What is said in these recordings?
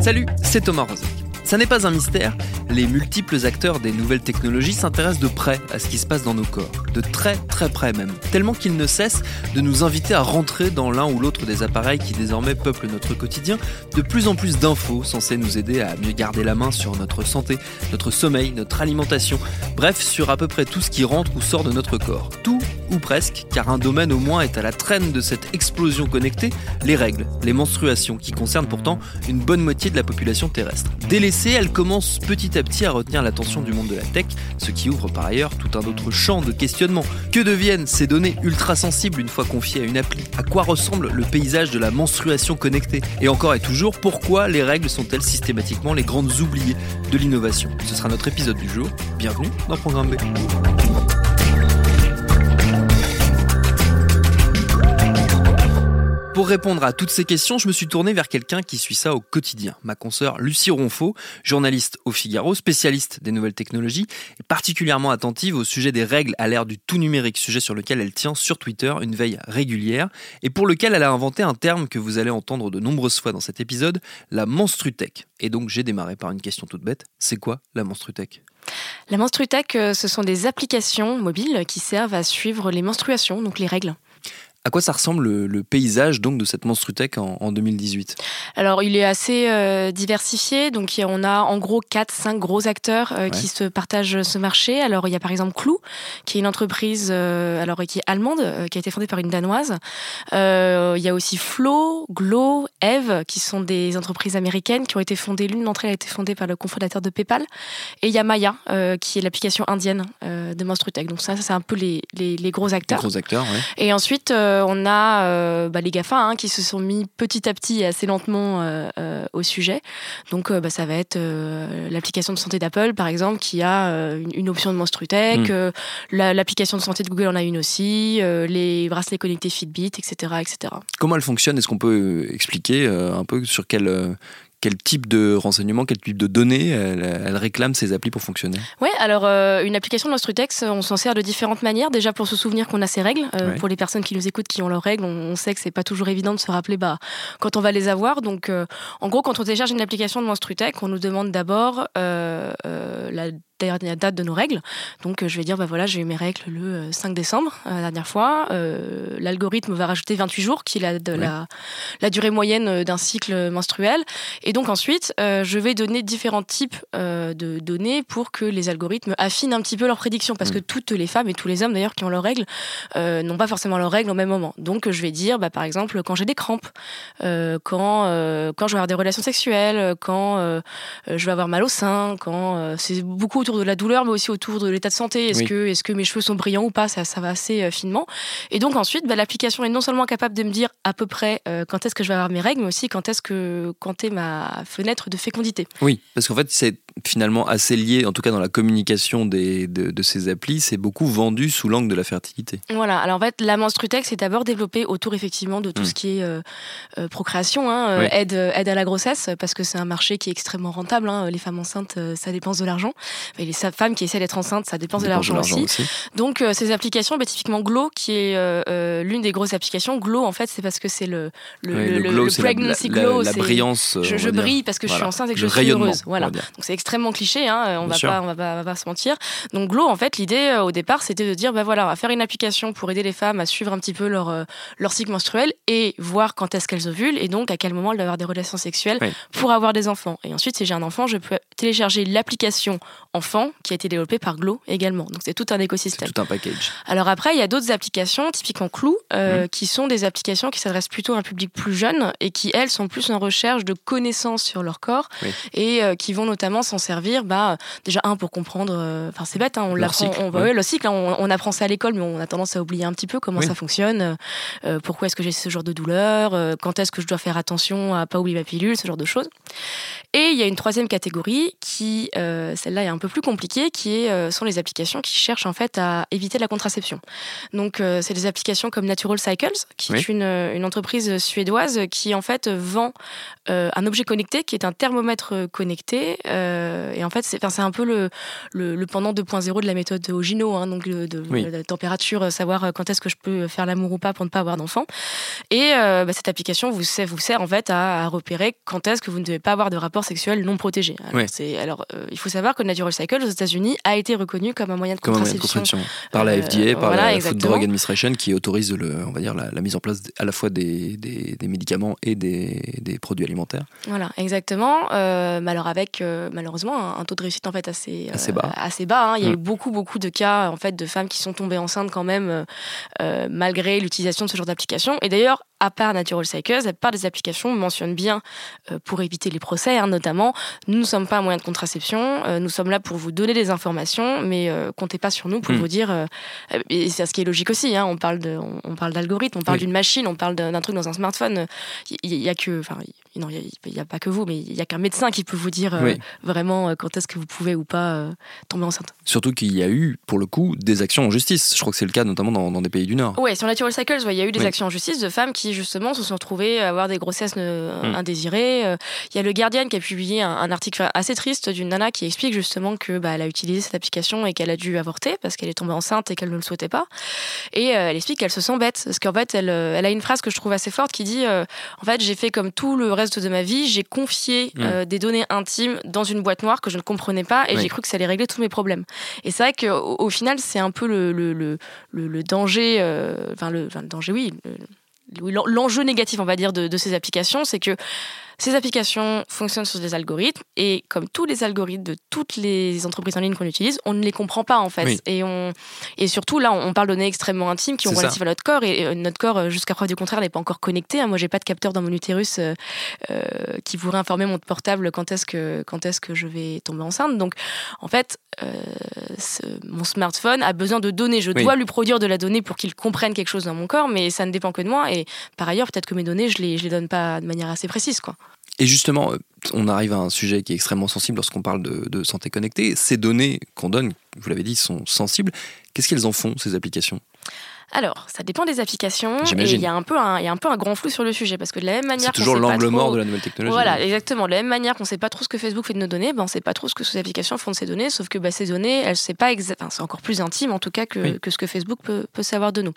Salut, c'est Thomas Rozek. Ça n'est pas un mystère, les multiples acteurs des nouvelles technologies s'intéressent de près à ce qui se passe dans nos corps, de très très près même, tellement qu'ils ne cessent de nous inviter à rentrer dans l'un ou l'autre des appareils qui désormais peuplent notre quotidien, de plus en plus d'infos censées nous aider à mieux garder la main sur notre santé, notre sommeil, notre alimentation, bref sur à peu près tout ce qui rentre ou sort de notre corps. Ou presque, car un domaine au moins est à la traîne de cette explosion connectée, les règles, les menstruations, qui concernent pourtant une bonne moitié de la population terrestre. Délaissée, elle commence petit à petit à retenir l'attention du monde de la tech, ce qui ouvre par ailleurs tout un autre champ de questionnement. Que deviennent ces données ultra sensibles une fois confiées à une appli? À quoi ressemble le paysage de la menstruation connectée? Et encore et toujours, pourquoi les règles sont-elles systématiquement les grandes oubliées de l'innovation? Ce sera notre épisode du jour. Bienvenue dans Programme B. répondre à toutes ces questions, je me suis tourné vers quelqu'un qui suit ça au quotidien. Ma consoeur Lucie Ronfaux, journaliste au Figaro, spécialiste des nouvelles technologies et particulièrement attentive au sujet des règles à l'ère du tout numérique, sujet sur lequel elle tient sur Twitter une veille régulière et pour lequel elle a inventé un terme que vous allez entendre de nombreuses fois dans cet épisode, la menstrutech. Et donc j'ai démarré par une question toute bête, c'est quoi la menstrutech La menstrutech, euh, ce sont des applications mobiles qui servent à suivre les menstruations, donc les règles. À quoi ça ressemble le, le paysage donc de cette menstrutech en, en 2018 Alors, il est assez euh, diversifié. Donc, on a en gros 4-5 gros acteurs euh, Ouais. qui se partagent ce marché. Alors, il y a par exemple Clou, qui est une entreprise euh, alors, qui est allemande, qui a été fondée par une danoise. Il y a aussi Flow, Glow, Eve, qui sont des entreprises américaines qui ont été fondées. L'une d'entre elles a été fondée par le cofondateur de PayPal. Et il y a Maya, qui est l'application indienne de Menstrutech. Donc, ça, ça, c'est un peu les, les, les gros Les acteurs. gros acteurs, ouais. Et ensuite, on a euh, bah, les GAFA hein, qui se sont mis petit à petit et assez lentement euh, euh, au sujet. Donc, euh, bah, ça va être euh, l'application de santé d'Apple, par exemple, qui a euh, une, une option de Monstrutech. Mm. euh, la- L'application de santé de Google en a une aussi. euh, les bracelets connectés Fitbit, etc. etc. Comment elle fonctionne? Est-ce qu'on peut euh, expliquer euh, un peu sur quel, euh, quel type de renseignements, quel type de données elle, elle réclame ces applis pour fonctionner Ouais, alors euh, une application de Monstrutex, on s'en sert de différentes manières. Déjà pour se souvenir qu'on a ces règles. Euh, Ouais. Pour les personnes qui nous écoutent, qui ont leurs règles, on, on sait que c'est pas toujours évident de se rappeler bah, quand on va les avoir. Donc, euh, en gros, quand on télécharge une application de Monstrutech, on nous demande d'abord euh, euh, la dernière date de nos règles. Donc, euh, je vais dire, bah voilà, j'ai eu mes règles le euh, 5 décembre, euh, la dernière fois. Euh, L'algorithme va rajouter 28 jours, qui est la, de Ouais. la, la durée moyenne euh, d'un cycle menstruel. Et donc ensuite, euh, je vais donner différents types euh, de données pour que les algorithmes affinent un petit peu leurs prédictions, parce Mm. que toutes les femmes et tous les hommes d'ailleurs qui ont leurs règles euh, n'ont pas forcément leurs règles au même moment. Donc euh, je vais dire, bah, par exemple, quand j'ai des crampes, euh, quand euh, quand je vais avoir des relations sexuelles, quand euh, euh, je vais avoir mal au sein, quand euh, c'est beaucoup autour de la douleur, mais aussi autour de l'état de santé. Est-ce Oui. que mes cheveux sont brillants ou pas? Ça, ça va assez euh, finement. Et donc ensuite, bah, l'application est non seulement capable de me dire à peu près euh, quand est-ce que je vais avoir mes règles, mais aussi quand est-ce que quand est ma fenêtre de fécondité. Oui, parce qu'en fait, c'est finalement assez lié, en tout cas dans la communication des, de, de ces applis, c'est beaucoup vendu sous l'angle de la fertilité. Voilà. Alors en fait, la Menstrutex est d'abord développée autour effectivement de tout Mm. ce qui est euh, euh, procréation, hein, euh, Oui. aide, aide à la grossesse, parce que c'est un marché qui est extrêmement rentable. hein. Les femmes enceintes, ça dépense de l'argent. Et les femmes qui essaient d'être enceintes, ça dépense de Dépense l'argent aussi. Donc euh, ces applications, bah, typiquement Glow, qui est l'une des grosses applications. Glow, en fait, c'est parce que c'est le le, glow, la, pregnancy la- glow. la brillance. je, brille parce que je suis enceinte et que je suis heureuse. Voilà. Donc c'est extrêmement cliché, hein, on Bien va pas, on va pas, on va pas se mentir. Donc Glow, en fait, l'idée euh, au départ, c'était de dire, bah voilà, on va faire une application pour aider les femmes à suivre un petit peu leur euh, leur cycle menstruel et voir quand est-ce qu'elles ovulent et donc à quel moment elles doivent avoir des relations sexuelles Oui. pour avoir des enfants. Et ensuite, si j'ai un enfant, je peux télécharger l'application enfant qui a été développée par Glow également. Donc c'est tout un C'est écosystème. tout un package. Alors après, il y a d'autres applications, typiquement Clou, euh, Mhm. qui sont des applications qui s'adressent plutôt à un public plus jeune et qui, elles, sont plus en recherche de connaissances sur leur corps Oui. et euh, qui vont notamment s'en servir, bah déjà un pour comprendre. Enfin c'est bête, hein, on l'apprend. On, ouais. le cycle, hein, on, apprend ça à l'école, mais on a tendance à oublier un petit peu comment ça fonctionne. pourquoi est-ce que j'ai ce genre de douleur Quand est-ce que je dois faire attention à pas oublier ma pilule, ce genre de choses. Et il y a une troisième catégorie qui, celle-là, est un peu plus compliquée, qui est, sont les applications qui cherchent en fait à éviter la contraception. Donc c'est des applications comme Natural Cycles, qui est une, une entreprise suédoise qui en fait vend euh, un objet connecté qui est un thermomètre connecté. Euh, et en fait, c'est un peu le, le, pendant 2.0 de la méthode Ogino, hein, donc de, la température, euh, savoir quand est-ce que je peux faire l'amour ou pas pour ne pas avoir d'enfant. Et bah, cette application vous sert, vous sert en fait à, repérer quand est-ce que vous ne devez pas avoir de rapport sexuel non protégé. Alors, alors il faut savoir que Natural Cycle aux États-Unis a été reconnu comme un moyen de contraception, par la FDA, par la Food Drug Administration, qui autorise le, on va dire la, mise en place à la fois des, des, des médicaments et des, des produits alimentaires. Voilà, exactement. Euh, alors avec euh, malheureusement un, taux de réussite en fait assez euh, assez bas. Assez bas. Hein. Il y a eu mm. beaucoup beaucoup de cas en fait de femmes qui sont tombées enceintes quand même malgré l'utilisation de ce genre d'application. Et d'ailleurs à part Natural Cycles, à part des applications mentionnent bien, pour éviter les procès hein, notamment, nous ne sommes pas un moyen de contraception, nous sommes là pour vous donner des informations, mais comptez pas sur nous pour mm. vous dire, et c'est ce qui est logique aussi, hein, on parle de, on, parle d'algorithme, on parle d'une machine, on parle d'un truc dans un smartphone, il y, a que, enfin, non, il n'y a, pas que vous, mais il n'y a qu'un médecin qui peut vous dire euh, vraiment euh, quand est-ce que vous pouvez ou pas euh, tomber enceinte. Surtout qu'il y a eu, pour le coup, des actions en justice. Je crois que c'est le cas notamment dans, des pays du Nord. Oui, sur Natural Cycles, il y a eu des actions en justice de femmes qui, justement, se sont retrouvées à avoir des grossesses mm. indésirées. Il y a le Guardian qui a publié un, article assez triste d'une nana qui explique justement que bah, elle a utilisé cette application et qu'elle a dû avorter parce qu'elle est tombée enceinte et qu'elle ne le souhaitait pas. Et elle explique qu'elle se sent bête. Parce qu'en fait, elle, elle a une phrase que je trouve assez forte qui dit En fait, j'ai fait comme tout le reste de ma vie, j'ai confié euh, des données intimes dans une boîte noire que je ne comprenais pas et j'ai cru que ça allait régler tous mes problèmes. Et c'est vrai qu'au au final, c'est un peu le, le, le, le danger, euh, enfin, le, danger, oui, l'enjeu négatif, on va dire, de, de ces applications, c'est que ces applications fonctionnent sur des algorithmes et comme tous les algorithmes de toutes les entreprises en ligne qu'on utilise, on ne les comprend pas en fait. Et, on, et surtout là, on parle de données extrêmement intimes qui ont relatif à notre corps et, euh, notre corps, euh, jusqu'à preuve du contraire, n'est pas encore connecté. Hein. Moi, j'ai pas de capteur dans mon utérus euh, qui pourrait informer mon portable quand est-ce que quand est-ce que je vais tomber enceinte. Donc, en fait, mon smartphone a besoin de données. Je dois lui produire de la donnée pour qu'il comprenne quelque chose dans mon corps, mais ça ne dépend que de moi. Et par ailleurs, peut-être que mes données, je les je les donne pas de manière assez précise, quoi. Et justement, euh, on arrive à un sujet qui est extrêmement sensible lorsqu'on parle de, santé connectée. Ces données qu'on donne, vous l'avez dit, sont sensibles. Qu'est-ce qu'elles en font, ces applications? Alors, ça dépend des applications. Et il y, a un peu un, il y a un peu un grand flou sur le sujet parce que de la même manière. C'est toujours l'angle mort de la nouvelle technologie. Voilà, exactement. De la même manière qu'on ne sait pas trop ce que Facebook fait de nos données, ben, on ne sait pas trop ce que ces applications font de ces données, sauf que ben, ces données, elles, c'est pas enfin, c'est encore plus intime en tout cas que, que ce que Facebook peut, peut, savoir de nous.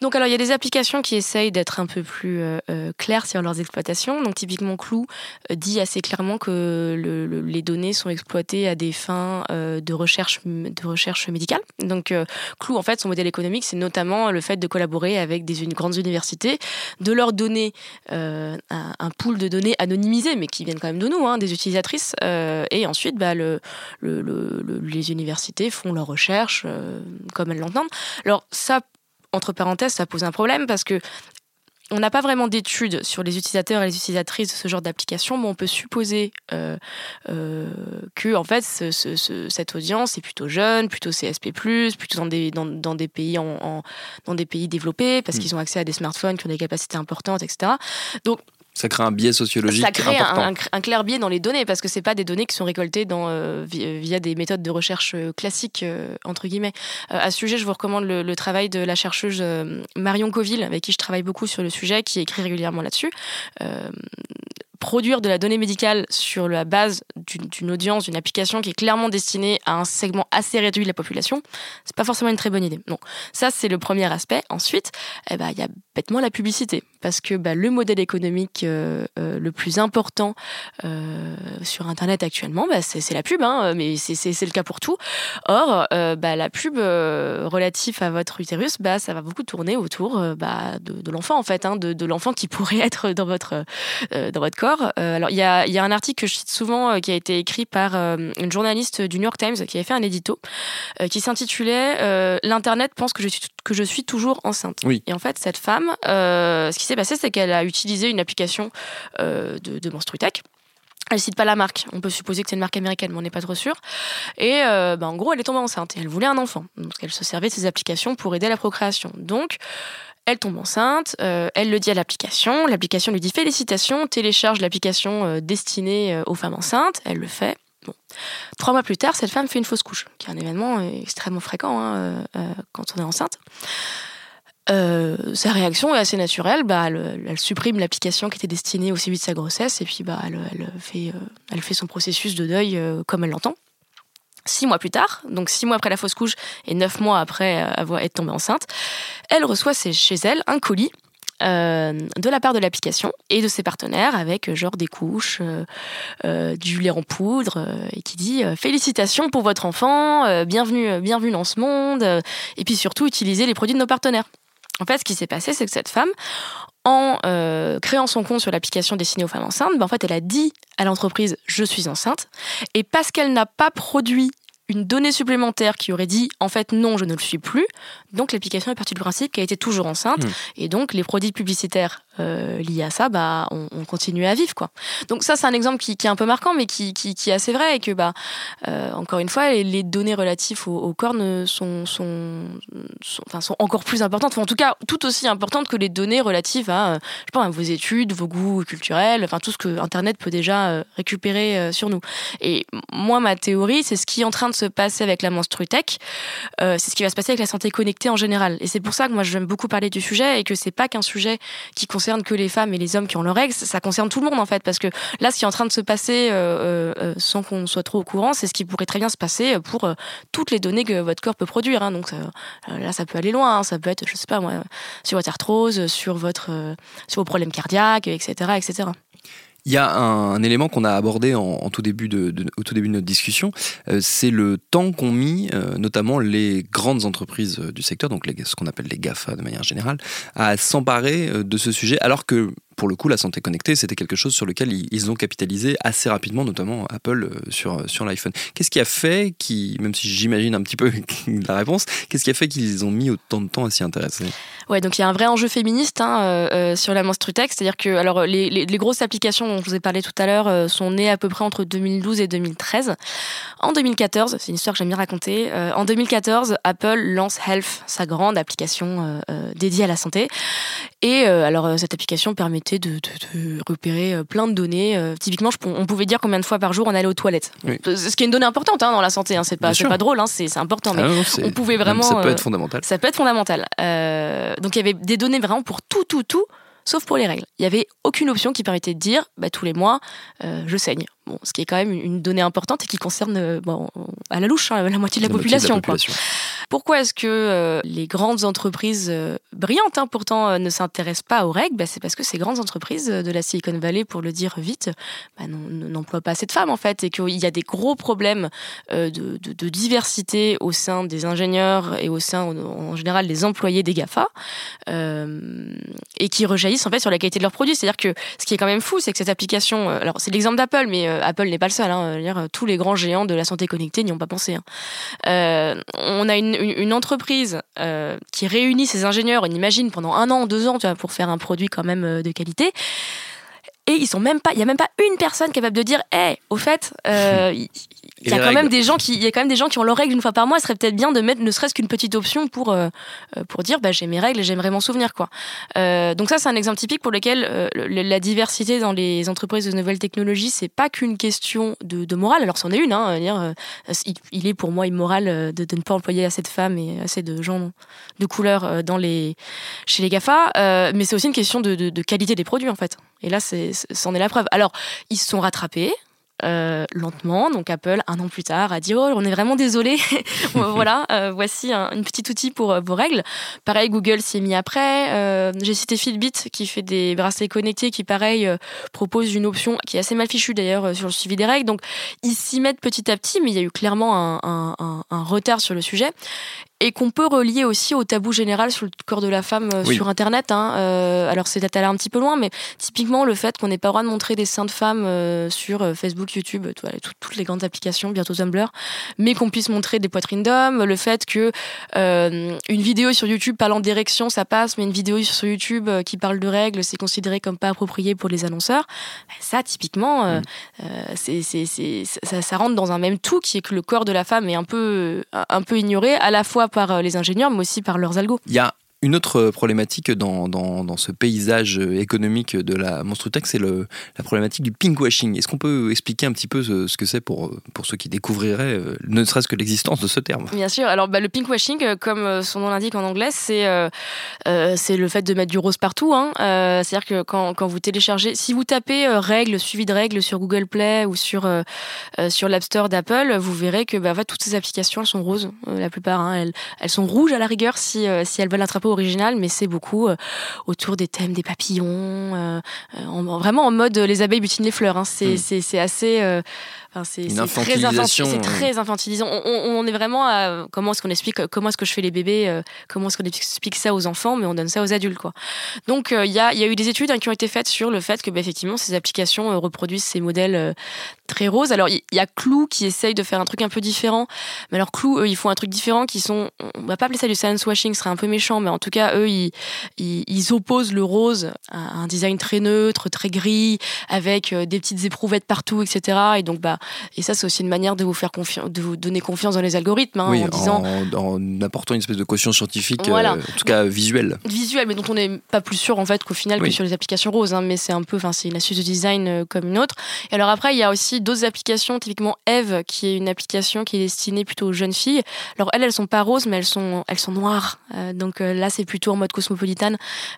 Donc, alors, il y a des applications qui essayent d'être un peu plus euh, euh, claires sur leurs exploitations. Donc, typiquement, Clou euh, dit assez clairement que le, les données sont exploitées à des fins de, recherche, de recherche médicale. Donc, Clou, en fait, son modèle économique, c'est notamment le fait de collaborer avec des grandes universités, de leur donner euh, un, pool de données anonymisées, mais qui viennent quand même de nous, hein, des utilisatrices. Euh, et ensuite, bah, le, les universités font leurs recherches euh, comme elles l'entendent. Alors ça, entre parenthèses, ça pose un problème parce que on n'a pas vraiment d'études sur les utilisateurs et les utilisatrices de ce genre d'application, mais on peut supposer euh, euh, que en fait cette audience est plutôt jeune, plutôt CSP+, plutôt dans des dans, des pays en, dans des pays développés parce mm. qu'ils ont accès à des smartphones qui ont des capacités importantes, etc. Donc ça crée un biais sociologique. Ça crée un, clair biais dans les données parce que c'est pas des données qui sont récoltées dans, euh, via des méthodes de recherche euh, classiques euh, entre guillemets. à ce sujet, je vous recommande le, travail de la chercheuse Marion Coville avec qui je travaille beaucoup sur le sujet, qui écrit régulièrement là-dessus produire de la donnée médicale sur la base d'une audience, d'une application qui est clairement destinée à un segment assez réduit de la population, c'est pas forcément une très bonne idée. Donc ça c'est le premier aspect. Ensuite, eh ben, il y a bêtement la publicité parce que bah, le modèle économique euh, euh, le plus important euh, sur Internet actuellement, bah, c'est la pub, hein, mais c'est le cas pour tout. Or, bah, la pub relative à votre utérus, bah, ça va beaucoup tourner autour bah, de, l'enfant en fait, hein, de l'enfant qui pourrait être dans votre dans votre corps. alors, il y a, y a, un article que je cite souvent qui a été écrit par une journaliste du New York Times qui avait fait un édito qui s'intitulait L'internet pense que je suis que je suis toujours enceinte. Oui. Et en fait, cette femme, ce qui s'est passé, c'est qu'elle a utilisé une application euh, de, de Menstrutech Elle cite pas la marque. On peut supposer que c'est une marque américaine, mais on n'est pas trop sûr. Et bah, en gros, elle est tombée enceinte et elle voulait un enfant. Donc, elle se servait de ces applications pour aider à la procréation. Donc, elle tombe enceinte, elle le dit à l'application, l'application lui dit félicitations, télécharge l'application destinée aux femmes enceintes, elle le fait. Trois mois plus tard, cette femme fait une fausse couche, qui est un événement extrêmement fréquent hein, quand on est enceinte. Euh, sa réaction est assez naturelle. Bah, elle, supprime l'application qui était destinée au suivi de sa grossesse et puis bah, elle, fait, euh, son processus de deuil euh, comme elle l'entend. Six mois plus tard, donc six mois après la fausse couche et neuf mois après avoir été tombée enceinte, elle reçoit chez elle un colis de la part de l'application et de ses partenaires avec genre des couches, du lait en poudre et qui dit félicitations pour votre enfant, bienvenue, bienvenue dans ce monde et puis surtout utilisez les produits de nos partenaires. En fait, ce qui s'est passé, c'est que cette femme, en euh, créant son compte sur l'application destinée aux femmes enceintes, ben, en fait, elle a dit à l'entreprise je suis enceinte. Et parce qu'elle n'a pas produit une donnée supplémentaire qui aurait dit en fait non, je ne le suis plus. Donc l'application est partie du principe qu'elle était toujours enceinte. Hmm. Et donc les produits publicitaires euh, liés à ça, bah, on, on, continue à vivre. Quoi. Donc ça, c'est un exemple qui, est un peu marquant, mais qui, est assez vrai. Et que, bah, euh, encore une fois, les, données relatives au, au corps sont, encore plus importantes, en tout cas tout aussi importantes que les données relatives à, euh, je sais pas, vos études, vos goûts culturels, enfin tout ce que Internet peut déjà euh, récupérer sur nous. Et moi, ma théorie, c'est ce qui est en train de se passer avec la menstrutech, c'est ce qui va se passer avec la santé connectée en général. Et c'est pour ça que moi j'aime beaucoup parler du sujet et que c'est pas qu'un sujet qui concerne que les femmes et les hommes qui ont leurs règles, ça concerne tout le monde en fait, parce que là, ce qui est en train de se passer euh, euh, sans qu'on soit trop au courant, c'est ce qui pourrait très bien se passer pour toutes les données que votre corps peut produire. Hein. Donc là, ça peut aller loin, hein. ça peut être, je sais pas moi, sur votre arthrose, sur votre, sur vos problèmes cardiaques, etc., etc. Il y a un, élément qu'on a abordé au tout début de notre discussion, euh, c'est le temps qu'ont mis euh, notamment les grandes entreprises euh, du secteur, donc ce qu'on appelle les GAFA de manière générale, à s'emparer de ce sujet, alors que pour le coup, la santé connectée, c'était quelque chose sur lequel ils ont capitalisé assez rapidement, notamment Apple sur, sur l'iPhone. Qu'est-ce qui a fait, qui, même si j'imagine un petit peu la réponse, qu'est-ce qui a fait qu'ils ont mis autant de temps à s'y intéresser? Ouais, donc il y a un vrai enjeu féministe hein, euh, euh, sur la menstrutech, c'est-à-dire que alors les, les, grosses applications dont je vous ai parlé tout à l'heure euh, sont nées à peu près entre 2012 et 2013. En 2014, c'est une histoire que j'aime bien raconter. en 2014, Apple lance Health, sa grande application dédiée à la santé. Et alors cette application permettait de, de, de repérer plein de données. typiquement, je, on pouvait dire combien de fois par jour on allait aux toilettes. Ce qui est une donnée importante hein, dans la santé. Hein, c'est pas, pas drôle, hein, c'est important, mais ah on pouvait vraiment. Ça peut être fondamental. Ça peut être fondamental. Euh, donc il y avait des données vraiment pour tout, tout, tout, sauf pour les règles. Il n'y avait aucune option qui permettait de dire, bah, tous les mois, euh, je saigne. Bon, ce qui est quand même une donnée importante et qui concerne euh, bon, à la louche hein, la moitié de la, population. Pourquoi est-ce que euh, les grandes entreprises euh, brillantes, hein, pourtant, ne s'intéressent pas aux règles? Bah, C'est parce que ces grandes entreprises de la Silicon Valley, pour le dire vite, bah, n'emploient pas assez de femmes en fait, et qu'il y a des gros problèmes de, diversité au sein des ingénieurs et au sein, en général, des employés des Gafa, et qui rejaillissent en fait sur la qualité de leurs produits. C'est-à-dire que ce qui est quand même fou, c'est que cette application, alors c'est l'exemple d'Apple, mais euh, Apple n'est pas le seul. Hein, tous les grands géants de la santé connectée n'y ont pas pensé. Hein. Euh, on a une, entreprise euh, qui réunit ses ingénieurs, on imagine, pendant un an, deux ans, tu vois, pour faire un produit quand même de qualité. Et ils sont même pas, il y a même pas une personne capable de dire, hé, au fait, il y a quand même des gens qui, il y a quand même des gens qui ont leurs règles une fois par mois. Ce serait peut-être bien de mettre ne serait-ce qu'une petite option pour euh, euh, pour dire, bah, j'ai mes règles et j'aimerais m'en souvenir, quoi. Euh, donc ça, c'est un exemple typique pour lequel euh, la diversité dans les entreprises de nouvelles technologies, c'est pas qu'une question de, de, morale. Alors c'en est une, hein. Dire, euh, il, est pour moi immoral de, de, ne pas employer assez de femmes et assez de gens de couleur dans les chez les Gafa, mais c'est aussi une question de, de, de qualité des produits en fait. Et là, c'est, c'en est la preuve. Alors, ils se sont rattrapés. Euh, lentement. Donc Apple, un an plus tard, a dit oh on est vraiment désolé. voilà, euh, voici un, une petit outil pour euh, vos règles. Pareil, Google s'y est mis après. J'ai cité Fitbit qui fait des bracelets connectés, qui pareil propose une option qui est assez mal fichue d'ailleurs sur le suivi des règles. Donc ils s'y mettent petit à petit, mais il y a eu clairement un, un, un retard sur le sujet. Et qu'on peut relier aussi au tabou général sur le corps de la femme sur Internet. Hein. alors c'est peut-être un petit peu loin, mais typiquement le fait qu'on n'ait pas le droit de montrer des seins de femmes sur Facebook, YouTube, toutes les grandes applications, bientôt Tumblr, mais qu'on puisse montrer des poitrines d'hommes, le fait que une vidéo sur YouTube parlant d'érection ça passe, mais une vidéo sur YouTube qui parle de règles c'est considéré comme pas approprié pour les annonceurs. Ça typiquement, mm. c'est, ça, ça rentre dans un même tout qui est que le corps de la femme est un peu, un peu ignoré, à la fois par euh, les ingénieurs, mais aussi par leurs algos. Une autre problématique dans, dans, ce paysage économique de la monstrutech, c'est la problématique du pinkwashing. Est-ce qu'on peut expliquer un petit peu ce, que c'est pour, pour ceux qui découvriraient euh, ne serait-ce que l'existence de ce terme? Bien sûr. Alors, bah, le pinkwashing, euh, comme euh, son nom l'indique en anglais, c'est c'est le fait de mettre du rose partout. Hein. C'est-à-dire que quand, quand, vous téléchargez, si vous tapez règles, suivi de règles sur Google Play ou sur, sur l'App Store d'Apple, vous verrez que bah, toutes ces applications, elles sont roses, la plupart. Hein. Elles, elles, sont rouges à la rigueur si, si elles veulent attraper original, mais c'est beaucoup euh, autour des thèmes des papillons, euh, euh, vraiment en mode les abeilles butinent les fleurs. Hein. C'est hmm. assez c'est très, infantilisant. On, est vraiment à comment est-ce qu'on explique, comment est-ce que je fais les bébés, euh, comment est-ce qu'on explique ça aux enfants, mais on donne ça aux adultes. Quoi. Donc il euh, y, a, eu des études hein, qui ont été faites sur le fait que bah, effectivement ces applications euh, reproduisent ces modèles très roses. Alors il y, a Clou qui essaye de faire un truc un peu différent, mais alors Clou, eux, ils font un truc différent qui sont, on va pas appeler ça du science washing, ce serait un peu méchant, mais en tout cas eux, ils, ils, opposent le rose à un design très neutre, très gris, avec des petites éprouvettes partout, etc. Et donc bah et ça, c'est aussi une manière de vous faire confiance, de vous donner confiance dans les algorithmes, hein, en disant, en, apportant une espèce de caution scientifique, euh, en tout cas visuelle. Visuelle, mais dont on n'est pas plus sûr en fait qu'au final que sur les applications roses. Hein, mais c'est un peu, enfin, c'est une astuce de design euh, comme une autre. Et alors après, il y a aussi d'autres applications, typiquement Eve, qui est une application qui est destinée plutôt aux jeunes filles. Alors elles, elles sont pas roses, mais elles sont, elles sont noires. Euh, donc là, c'est plutôt en mode cosmopolitane.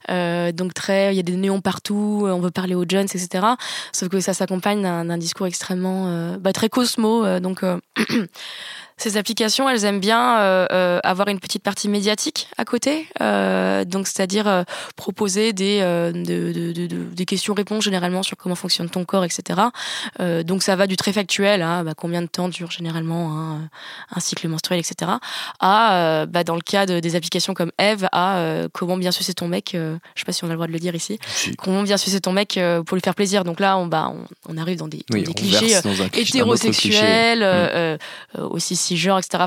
donc très, il y a des néons partout. On veut parler aux jeunes, etc. Sauf que ça s'accompagne d'un discours extrêmement bah, très Cosmo. Euh, donc, euh, ces applications, elles aiment bien euh, euh, avoir une petite partie médiatique à côté, euh, donc c'est-à-dire euh, proposer des, de, de, de, des questions-réponses généralement sur comment fonctionne ton corps, etc. donc ça va du très factuel, à bah, combien de temps dure généralement un, un cycle menstruel, etc. À, bah, dans le cas de, des applications comme Eve, à comment bien sucer ton mec, je sais pas si on a le droit de le dire ici, comment bien sucer ton mec pour lui faire plaisir. Donc là, on, bah, on, on arrive dans des, des clichés hétérosexuels, mmh. aussi genre, etc.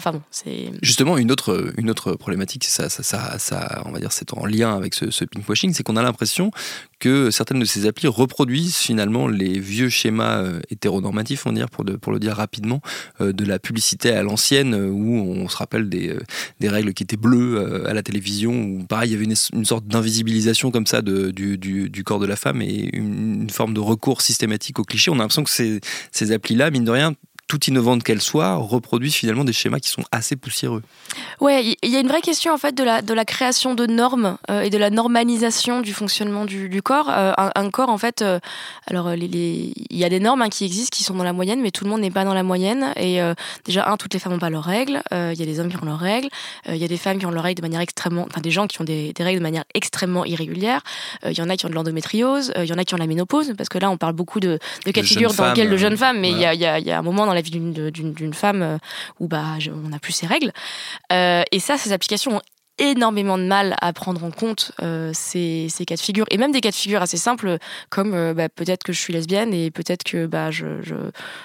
Justement, une autre, une autre problématique, ça, ça, ça, ça, on va dire, c'est en lien avec ce, pinkwashing, c'est qu'on a l'impression que certaines de ces applis reproduisent finalement les vieux schémas euh, hétéronormatifs, on pour, le dire rapidement, euh, de la publicité à l'ancienne, euh, où on se rappelle des, règles qui étaient bleues à la télévision, où pareil, il y avait une, sorte d'invisibilisation comme ça du, corps de la femme et une, forme de recours systématique au cliché. On a l'impression que ces, ces applis-là, mine de rien, tout innovante qu'elle soit, reproduisent finalement des schémas qui sont assez poussiéreux. Ouais, il y a une vraie question en fait de la, de la création de normes euh, et de la normalisation du fonctionnement du, du corps. Euh, un, corps en fait, euh, alors il les, y a des normes hein, qui existent, qui sont dans la moyenne, mais tout le monde n'est pas dans la moyenne. Et déjà, un, toutes les femmes n'ont pas leurs règles. Il y a des hommes qui ont leurs règles. Il y a des femmes qui ont leurs règles de manière extrêmement, enfin des gens qui ont des, des règles de manière extrêmement irrégulière. Il y en a qui ont de l'endométriose. Il y en a qui ont la ménopause, parce que là, on parle beaucoup de, de cas de figure dans lesquels de jeunes femmes, mais il y, a, y, a, y a un moment dans la vie d'une femme euh, où bah, on n'a plus ses règles. Euh, et ça, ces applications ont énormément de mal à prendre en compte euh, ces, ces, cas de figure. Et même des cas de figure assez simples comme euh, bah, peut-être que je suis lesbienne et peut-être que bah je, je,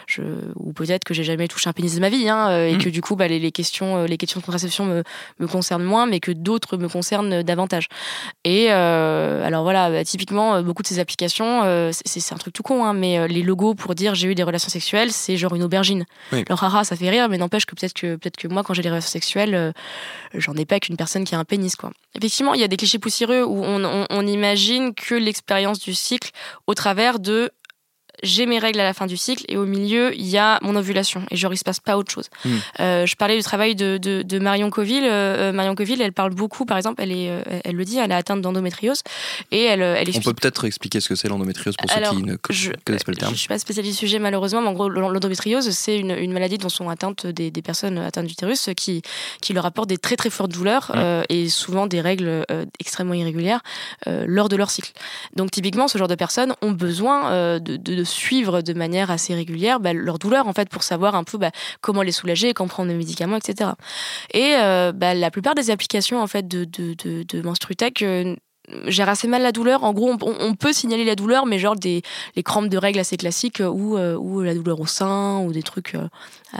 je ou peut-être que j'ai jamais touché un pénis de ma vie hein, euh, et mmh. que du coup bah, les, les, questions les questions de contraception me, me concernent moins mais que d'autres me concernent davantage. Et alors voilà bah, typiquement beaucoup de ces applications c'est un truc tout con hein, mais les logos pour dire j'ai eu des relations sexuelles c'est genre une aubergine. Alors haha ça fait rire mais n'empêche que peut-être que peut-être que moi quand j'ai des relations sexuelles j'en ai pas qu'une personne qui a un pénis, quoi. Effectivement, il y a des clichés poussiéreux où on imagine que l'expérience du cycle au travers de j'ai mes règles à la fin du cycle et au milieu, il y a mon ovulation et genre il se passe pas autre chose. Hmm. Euh, je parlais du travail de, de, de Marion Coville. Euh, Marion Coville, elle parle beaucoup, par exemple, elle, est, euh, elle le dit, elle est atteinte d'endométriose et elle, elle explique... On peut peut-être expliquer ce que c'est l'endométriose pour ceux qui ne connaissent pas le terme. Je suis pas spécialiste du sujet malheureusement, mais en gros, l'endométriose, c'est une, une, maladie dont sont atteintes des, des personnes atteintes d'utérus qui, qui leur apportent des très très fortes douleurs hmm. et souvent des règles extrêmement irrégulières lors de leur cycle. Donc typiquement, ce genre de personnes ont besoin de, de suivre de manière assez régulière bah, leur douleur en fait pour savoir un peu bah, comment les soulager, quand prendre des médicaments, etc. Et bah, la plupart des applications en fait de, de, de, de Menstrutech gère assez mal la douleur. En gros, on, peut signaler la douleur, mais genre des les crampes de règles assez classiques ou, ou la douleur au sein ou des trucs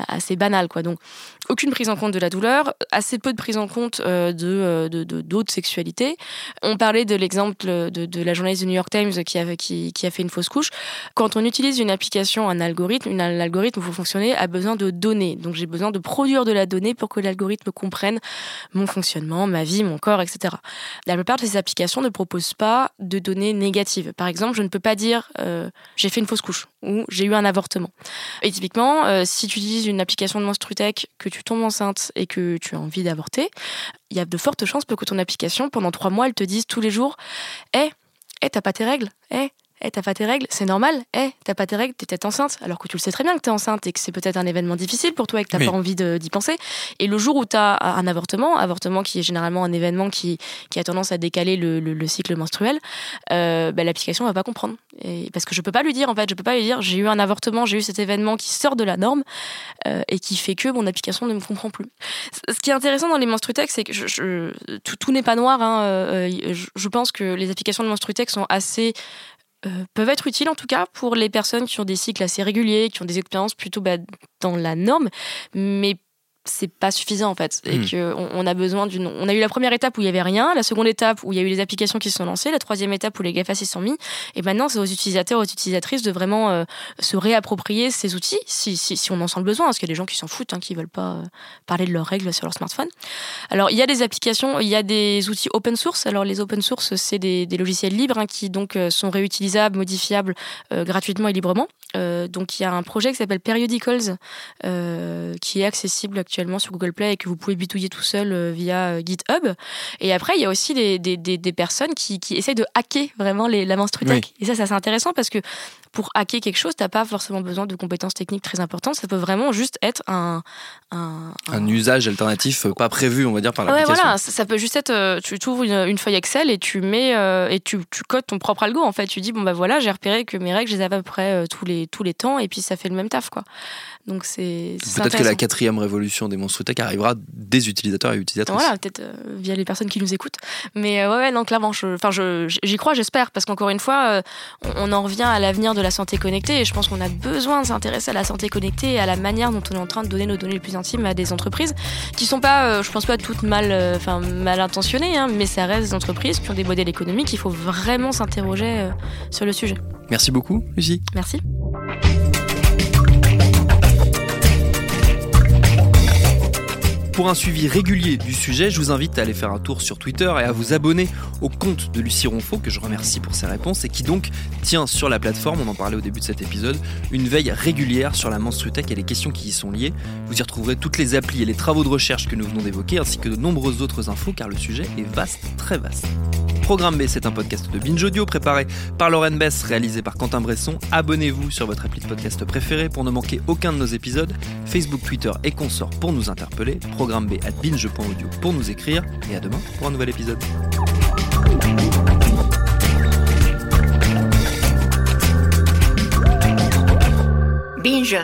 assez banals quoi. Donc aucune prise en compte de la douleur, assez peu de prise en compte euh, euh, de d'autres sexualités. On parlait de l'exemple de, la journaliste du New York Times qui a, qui, a fait une fausse couche. Quand on utilise une application, un algorithme, un algorithme pour fonctionner a besoin de données. Donc j'ai besoin de produire de la donnée pour que l'algorithme comprenne mon fonctionnement, ma vie, mon corps, etc. La plupart de ces applications ne proposent pas de données négatives. Par exemple, je ne peux pas dire euh, j'ai fait une fausse couche ou j'ai eu un avortement. Et typiquement, si tu utilises une application de Monstrutech que tu tombes enceinte et que tu as envie d'avorter, il y a de fortes chances pour que ton application, pendant trois mois, elle te dise tous les jours Hé, hey, hey, t'as pas tes règles Hé, eh, t'as pas tes règles, c'est normal. Eh, t'as pas tes règles, t'es peut-être enceinte. Alors que tu le sais très bien que t'es enceinte et que c'est peut-être un événement difficile pour toi et que t'as pas envie d'y penser. Et le jour où t'as un avortement, avortement qui est généralement un événement qui, qui a tendance à décaler le, le, cycle menstruel, euh, bah, l'application va pas comprendre. Et, parce que je peux pas lui dire, en fait, je peux pas lui dire, j'ai eu un avortement, j'ai eu cet événement qui sort de la norme euh, et qui fait que mon application ne me comprend plus. Ce qui est intéressant dans les Menstrutech, c'est que je, tout, tout n'est pas noir. Hein, euh, je, je pense que les applications de Menstrutech sont assez euh, peuvent être utiles en tout cas pour les personnes qui ont des cycles assez réguliers, qui ont des expériences plutôt dans la norme, mais c'est pas suffisant en fait. Et hmm. que on, a besoin d'une on a eu la première étape où il y avait rien la seconde étape où il y a eu les applications qui se sont lancées la troisième étape où les GAFA s'y sont mis. Et maintenant c'est aux utilisateurs aux utilisatrices de vraiment euh, se réapproprier ces outils si, si, si on en sent le besoin. Parce qu'il y a des gens qui s'en foutent hein, qui veulent pas euh, parler de leurs règles sur leur smartphone. Alors il y a des applications il y a des outils open source. Alors les open source c'est des, des, logiciels libres hein, qui donc euh, sont réutilisables modifiables gratuitement et librement. Donc il y a un projet qui s'appelle Periodicals qui est accessible actuellement actuellement sur Google Play et que vous pouvez bitouiller tout seul euh, via euh, GitHub. Et après, il y a aussi des, des, des, personnes qui, qui essayent de hacker vraiment les, la menstrutech. Et ça, c'est assez intéressant parce que pour hacker quelque chose, t'as pas forcément besoin de compétences techniques très importantes. Ça peut vraiment juste être un un, un... usage alternatif pas prévu, on va dire par l'application. Ouais, voilà, ça, peut juste être euh, tu ouvres une, feuille Excel et tu mets et tu, tu codes ton propre algo en fait. Tu dis bon bah voilà, j'ai repéré que mes règles, je les avais à peu près tous les tous les temps et puis ça fait le même taf quoi. Donc c'est peut-être que la quatrième révolution des monstres tech arrivera des utilisateurs et utilisatrices. Voilà, peut-être euh, via les personnes qui nous écoutent. Mais euh, ouais, non, clairement, enfin, j'y crois, j'espère, parce qu'encore une fois, euh, on, en revient à l'avenir de la santé connectée, et je pense qu'on a besoin de s'intéresser à la santé connectée et à la manière dont on est en train de donner nos données les plus intimes à des entreprises qui sont pas, je pense pas toutes mal, enfin mal intentionnées, hein, mais ça reste des entreprises qui ont des modèles économiques. Il faut vraiment s'interroger sur le sujet. Merci beaucoup, Lucie. Merci. Pour un suivi régulier du sujet, je vous invite à aller faire un tour sur Twitter et à vous abonner au compte de Lucie Ronfaux, que je remercie pour ses réponses, et qui donc tient sur la plateforme, on en parlait au début de cet épisode, une veille régulière sur la menstruitech et les questions qui y sont liées. Vous y retrouverez toutes les applis et les travaux de recherche que nous venons d'évoquer, ainsi que de nombreuses autres infos, car le sujet est vaste, très vaste. Programme B, c'est un podcast de Binge Audio préparé par Lauren Bess, réalisé par Quentin Bresson. Abonnez-vous sur votre appli de podcast préféré pour ne manquer aucun de nos épisodes. Facebook, Twitter et consorts pour nous interpeller. B à binge.audio pour nous écrire. Et à demain pour un nouvel épisode. Binge.